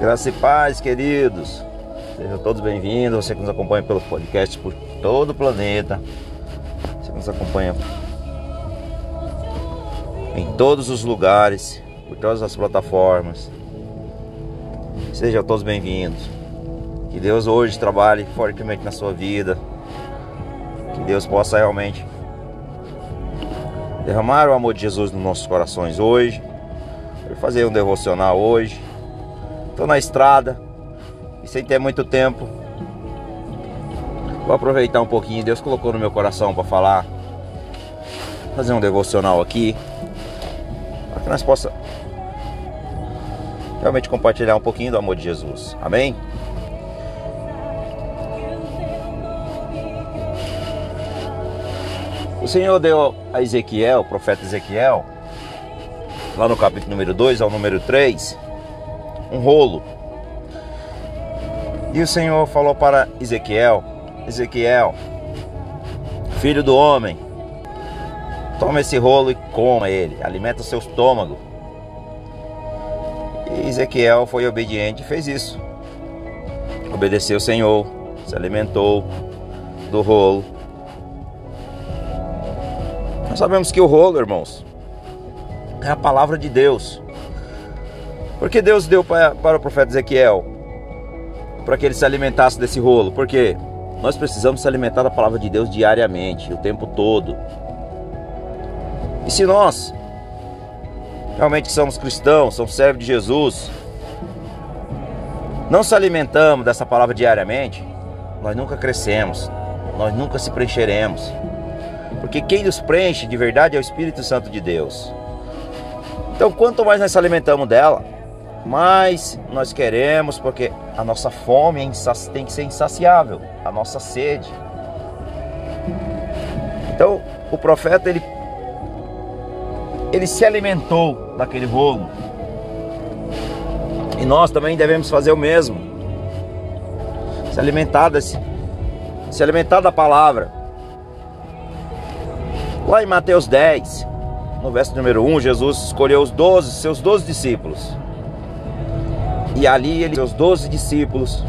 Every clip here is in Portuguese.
Graça e paz, queridos. Sejam todos bem-vindos. Você que nos acompanha pelo podcast por todo o planeta. Você que nos acompanha em todos os lugares, por todas as plataformas. Sejam todos bem-vindos. Que Deus hoje trabalhe fortemente na sua vida. Que Deus possa realmente derramar o amor de Jesus nos nossos corações hoje. Fazer um devocional hoje Estou na estrada e sem ter muito tempo. Vou aproveitar um pouquinho. Deus colocou no meu coração para falar. Fazer um devocional aqui. Para que nós possamos realmente compartilhar um pouquinho do amor de Jesus. Amém? O Senhor deu a Ezequiel, o profeta Ezequiel, lá no capítulo número 2 ao número 3, um rolo. E o Senhor falou para Ezequiel: Ezequiel, filho do homem, toma esse rolo e coma ele, alimenta o seu estômago. E Ezequiel foi obediente e fez isso. Obedeceu o Senhor, se alimentou do rolo. Nós sabemos que o rolo, irmãos, é a palavra de Deus. Porque Deus deu para, para o profeta Ezequiel para que ele se alimentasse desse rolo? Porque nós precisamos se alimentar da palavra de Deus diariamente, o tempo todo. E se nós realmente somos cristãos, somos servos de Jesus, não se alimentamos dessa palavra diariamente, nós nunca crescemos, nós nunca se preencheremos. Porque quem nos preenche de verdade é o Espírito Santo de Deus. Então, quanto mais nós se alimentamos dela, mas nós queremos porque a nossa fome é tem que ser insaciável, a nossa sede. Então, o profeta ele ele se alimentou daquele rolo. E nós também devemos fazer o mesmo. Se alimentar desse, se alimentar da palavra. Lá em Mateus 10, no verso número 1, Jesus escolheu os 12, seus 12 discípulos. E ali ele seus doze discípulos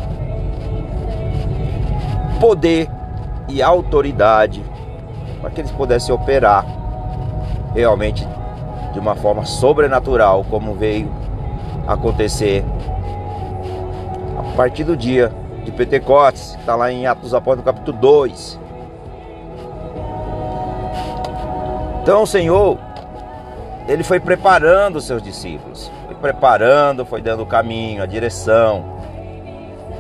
poder e autoridade para que eles pudessem operar realmente de uma forma sobrenatural, como veio acontecer a partir do dia de Pentecostes, que está lá em Atos Apóstolos, capítulo 2. Então Senhor, ele foi preparando os seus discípulos preparando, foi dando o caminho, a direção,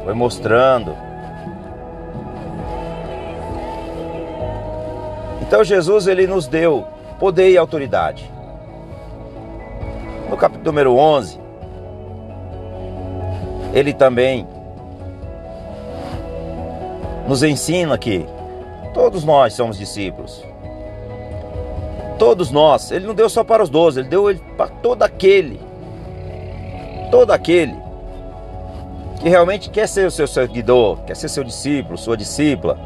foi mostrando. Então Jesus ele nos deu poder e autoridade. No capítulo número 11, ele também nos ensina que todos nós somos discípulos. Todos nós. Ele não deu só para os doze, ele deu para todo aquele todo aquele que realmente quer ser o seu seguidor, quer ser seu discípulo, sua discípula,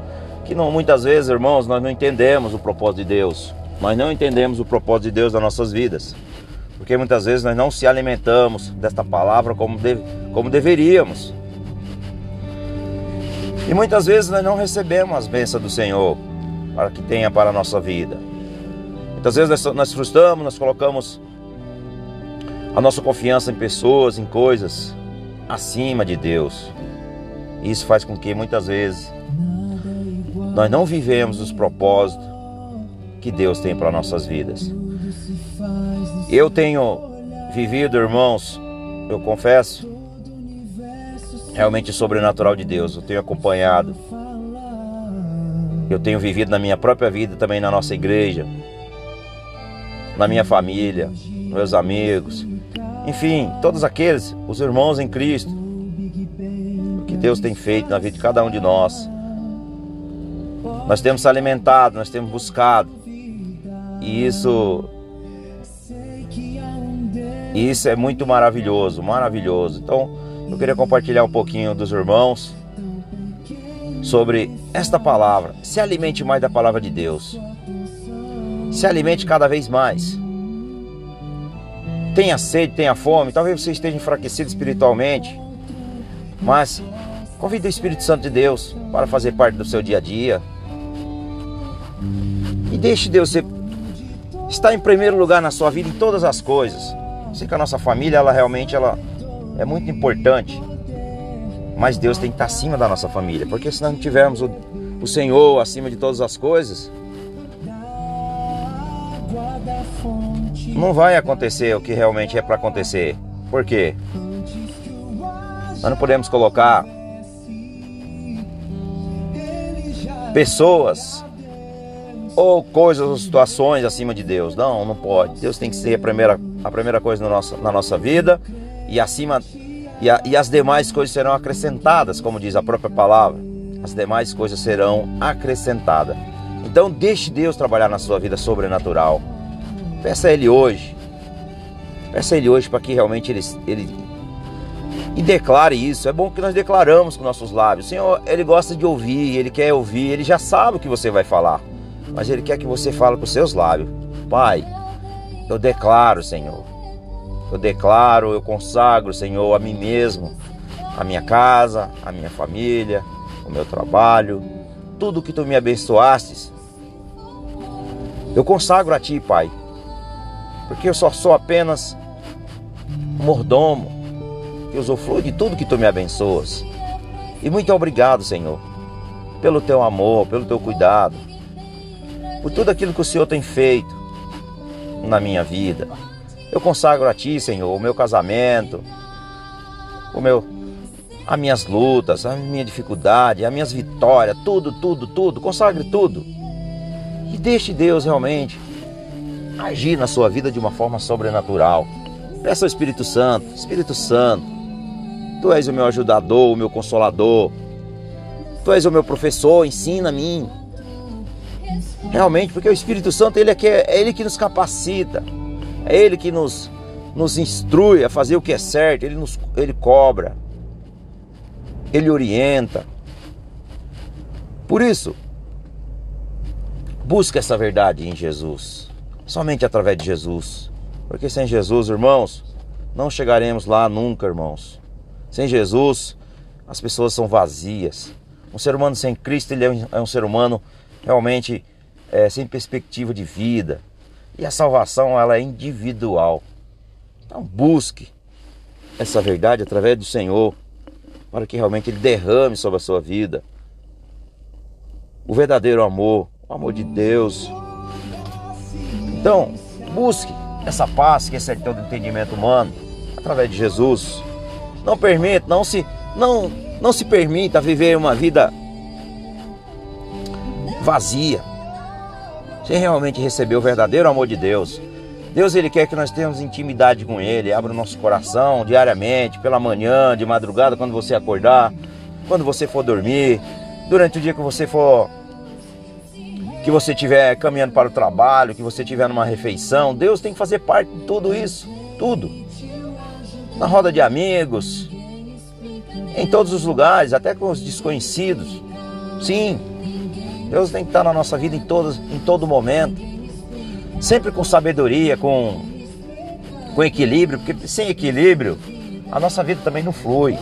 que não muitas vezes, irmãos, nós não entendemos o propósito de Deus. Nós não entendemos o propósito de Deus nas nossas vidas. Porque muitas vezes nós não se alimentamos desta palavra como, como deveríamos. E muitas vezes nós não recebemos as bênçãos do Senhor para que tenha para a nossa vida. Muitas vezes nós, frustramos, nós colocamos a nossa confiança em pessoas, em coisas acima de Deus. Isso faz com que muitas vezes nós não vivemos os propósitos que Deus tem para nossas vidas. Eu tenho vivido, irmãos, eu confesso, realmente o sobrenatural de Deus. Eu tenho acompanhado. Eu tenho vivido na minha própria vida, também na nossa igreja, na minha família, meus amigos, enfim, todos aqueles, os irmãos em Cristo, o que Deus tem feito na vida de cada um de nós. Nós temos se alimentado, nós temos buscado. E isso isso é muito maravilhoso, maravilhoso. Então, eu queria compartilhar um pouquinho dos irmãos sobre esta palavra. Se alimente mais da palavra de Deus. Se alimente cada vez mais tenha sede, tenha fome, talvez você esteja enfraquecido espiritualmente, Mas convide o Espírito Santo de Deus para fazer parte do seu dia a dia. E deixe Deus ser, estar em primeiro lugar na sua vida em todas as coisas. Sei que a nossa família, ela realmente ela é muito importante. Mas Deus tem que estar acima da nossa família, porque se nós não tivermos o, o Senhor acima de todas as coisas, não vai acontecer o que realmente é para acontecer. Por quê? Nós não podemos colocar pessoas ou coisas ou situações acima de Deus. Não, não pode. Deus tem que ser a primeira, a primeira coisa na nossa, na nossa vida e acima e, a, e as demais coisas serão acrescentadas, como diz a própria palavra. As demais coisas serão acrescentadas. Então deixe Deus trabalhar na sua vida sobrenatural. Peça a Ele hoje. Peça a Ele hoje para que realmente Ele, Ele e declare isso. É bom que nós declaramos com nossos lábios. O Senhor, Ele gosta de ouvir, Ele quer ouvir, Ele já sabe o que você vai falar. Mas Ele quer que você fale com seus lábios. Pai, eu declaro, Senhor. Eu declaro, eu consagro, Senhor, a mim mesmo, a minha casa, a minha família, o meu trabalho, tudo que tu me abençoastes. Eu consagro a ti, Pai, porque eu só sou apenas mordomo que usufrui de tudo que tu me abençoas. E muito obrigado, Senhor, pelo teu amor, pelo teu cuidado, por tudo aquilo que o Senhor tem feito na minha vida. Eu consagro a Ti, Senhor, o meu casamento, o meu, as minhas lutas, a minha dificuldade, as minhas vitórias, tudo, tudo, tudo. Consagre tudo. E deixe Deus realmente agir na sua vida de uma forma sobrenatural. Peça ao Espírito Santo, Espírito Santo, Tu és o meu ajudador, o meu consolador. Tu és o meu professor, ensina a mim. Realmente, porque o Espírito Santo ele é, que, é ele que nos capacita. É Ele que nos, nos instrui a fazer o que é certo, Ele, nos, ele cobra, Ele orienta. Por isso, busca essa verdade em Jesus, somente através de Jesus. Porque sem Jesus, irmãos, não chegaremos lá nunca, irmãos. Sem Jesus, as pessoas são vazias. Um ser humano sem Cristo, ele é um, é um ser humano realmente é, sem perspectiva de vida, e a salvação ela é individual. Então busque essa verdade através do Senhor, para que realmente Ele derrame sobre a sua vida o verdadeiro amor, o amor de Deus. Então, busque essa paz que excede todo entendimento humano através de Jesus. Não permita, não se, não, não se permita viver uma vida vazia sem realmente receber o verdadeiro amor de Deus. Deus ele quer que nós tenhamos intimidade com Ele, abra o nosso coração diariamente, pela manhã, de madrugada, quando você acordar, quando você for dormir, durante o dia que você for que você estiver caminhando para o trabalho, que você estiver numa refeição, Deus tem que fazer parte de tudo isso, tudo. Na roda de amigos, em todos os lugares, até com os desconhecidos. Sim, Deus tem que estar na nossa vida em, todos, em todo momento. Sempre com sabedoria, com, com equilíbrio, porque sem equilíbrio a nossa vida também não flui.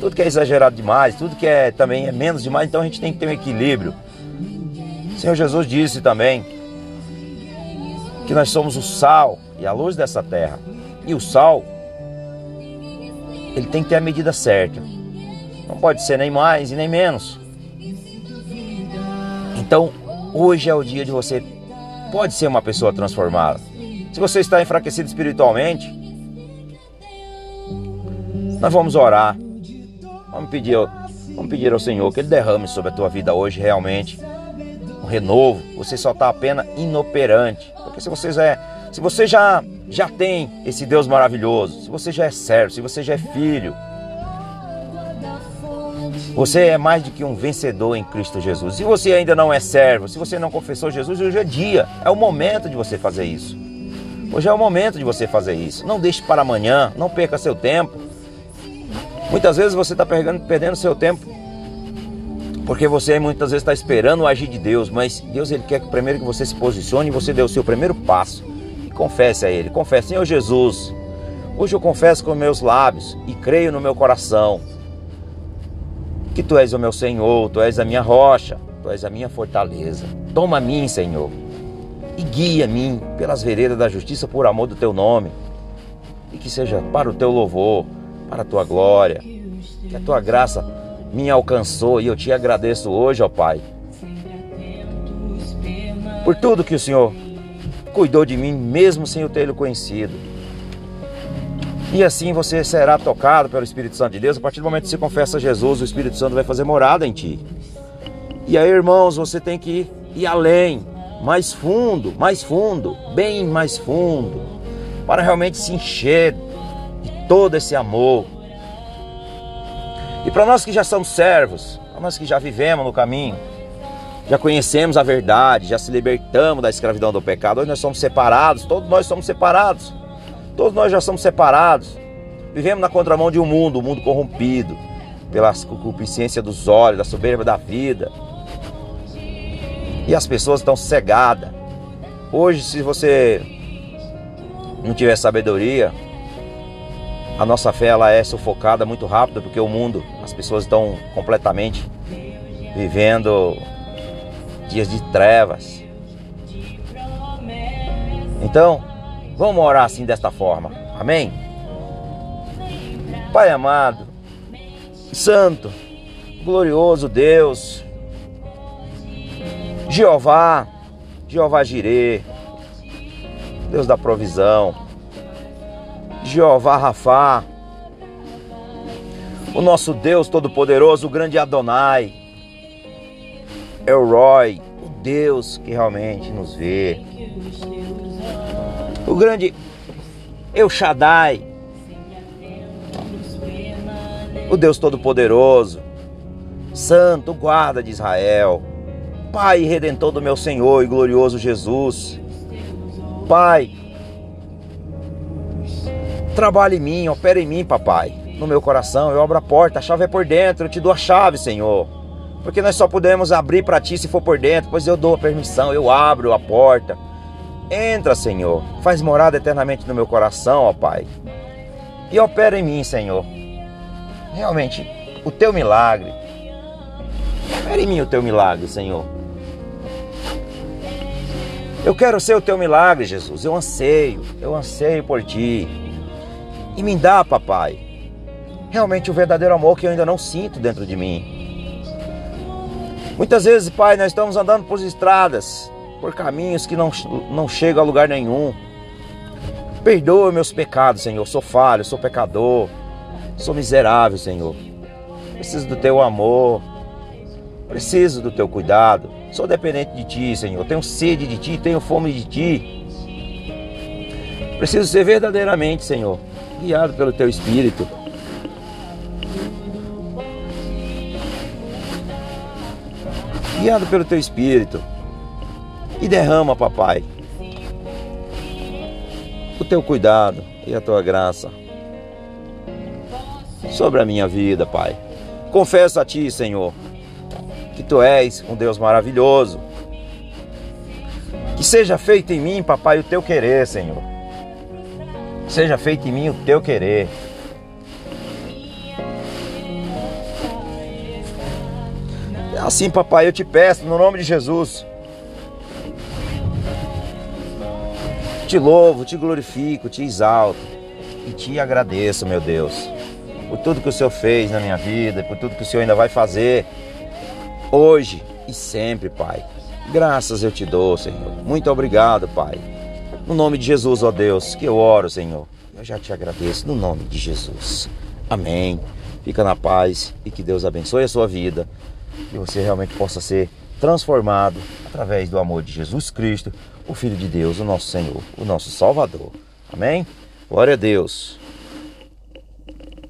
Tudo que é exagerado demais, tudo que é também é menos demais, então a gente tem que ter um equilíbrio. Senhor Jesus disse também que nós somos o sal e a luz dessa terra. E o sal, ele tem que ter a medida certa. Não pode ser nem mais e nem menos. Então, hoje é o dia de você pode ser uma pessoa transformada. Se você está enfraquecido espiritualmente, nós vamos orar. Vamos pedir, vamos pedir ao Senhor que Ele derrame sobre a tua vida hoje realmente renovo. Você só está apenas inoperante. Porque se você já é, se você já, já tem esse Deus maravilhoso, se você já é servo, se você já é filho, você é mais do que um vencedor em Cristo Jesus. Se você ainda não é servo, se você não confessou Jesus, hoje é dia, é o momento de você fazer isso. Hoje é o momento de você fazer isso. Não deixe para amanhã, não perca seu tempo. Muitas vezes você está perdendo, perdendo seu tempo porque você muitas vezes está esperando o agir de Deus, mas Deus ele quer que primeiro que você se posicione e você dê o seu primeiro passo e confesse a Ele. Confesse, Senhor Jesus, hoje eu confesso com meus lábios e creio no meu coração que tu és o meu Senhor, tu és a minha rocha, tu és a minha fortaleza. Toma a mim, Senhor, e guia-me pelas veredas da justiça por amor do teu nome. E que seja para o teu louvor, para a tua glória. Que a tua graça me alcançou e eu te agradeço hoje, ó Pai. Por tudo que o Senhor cuidou de mim, mesmo sem eu tê-lo conhecido. E assim você será tocado pelo Espírito Santo de Deus. A partir do momento que você confessa a Jesus, o Espírito Santo vai fazer morada em ti. E aí, irmãos, você tem que ir além, mais fundo, mais fundo, bem mais fundo, para realmente se encher de todo esse amor. E para nós que já somos servos, para nós que já vivemos no caminho, já conhecemos a verdade, já se libertamos da escravidão do pecado, hoje nós somos separados, todos nós somos separados. Todos nós já somos separados. Vivemos na contramão de um mundo, um mundo corrompido pela concupiscência dos olhos, da soberba da vida. E as pessoas estão cegadas. Hoje, se você não tiver sabedoria, a nossa fé ela é sufocada muito rápido porque o mundo, as pessoas estão completamente vivendo dias de trevas. Então, Vamos orar assim desta forma. Amém? Pai amado, Santo, glorioso Deus, Jeová, Jeová Jirê, Deus da provisão, Jeová Rafá, o nosso Deus Todo-Poderoso, o grande Adonai, Elroy, o Deus que realmente nos vê, o grande El Shaddai, o Deus Todo-Poderoso, Santo guarda de Israel, Pai redentor do meu Senhor e glorioso Jesus, Pai, trabalhe em mim, opera em mim, papai, no meu coração, eu abro a porta, a chave é por dentro, eu te dou a chave, Senhor, porque nós só podemos abrir para ti se for por dentro, pois eu dou a permissão, eu abro a porta. Entra, Senhor, faz morada eternamente no meu coração, ó Pai. E opera em mim, Senhor. Realmente, o teu milagre. Opera em mim o teu milagre, Senhor. Eu quero ser o teu milagre, Jesus. Eu anseio, eu anseio por ti. E me dá, papai, realmente o verdadeiro amor que eu ainda não sinto dentro de mim. Muitas vezes, pai, nós estamos andando por estradas por caminhos que não, não chegam a lugar nenhum. Perdoa meus pecados, Senhor. Sou falho, sou pecador, sou miserável, Senhor. Preciso do teu amor, preciso do teu cuidado. Sou dependente de ti, Senhor. Tenho sede de ti, tenho fome de ti. Preciso ser verdadeiramente, Senhor, guiado pelo teu espírito. Guiado pelo teu espírito e derrama, papai, o teu cuidado e a tua graça sobre a minha vida, Pai. Confesso a Ti, Senhor, que Tu és um Deus maravilhoso. Que seja feito em mim, papai, o Teu querer, Senhor. Seja feito em mim o Teu querer. Assim, papai, eu te peço, no nome de Jesus Te louvo, te glorifico, te exalto e te agradeço, meu Deus, por tudo que o Senhor fez na minha vida, por tudo que o Senhor ainda vai fazer hoje e sempre, Pai. Graças eu te dou, Senhor. Muito obrigado, Pai. No nome de Jesus, ó Deus, que eu oro, Senhor. Eu já te agradeço no nome de Jesus. Amém. Fica na paz e que Deus abençoe a sua vida. Que você realmente possa ser transformado através do amor de Jesus Cristo, o Filho de Deus, o nosso Senhor, o nosso Salvador. Amém? Glória a Deus.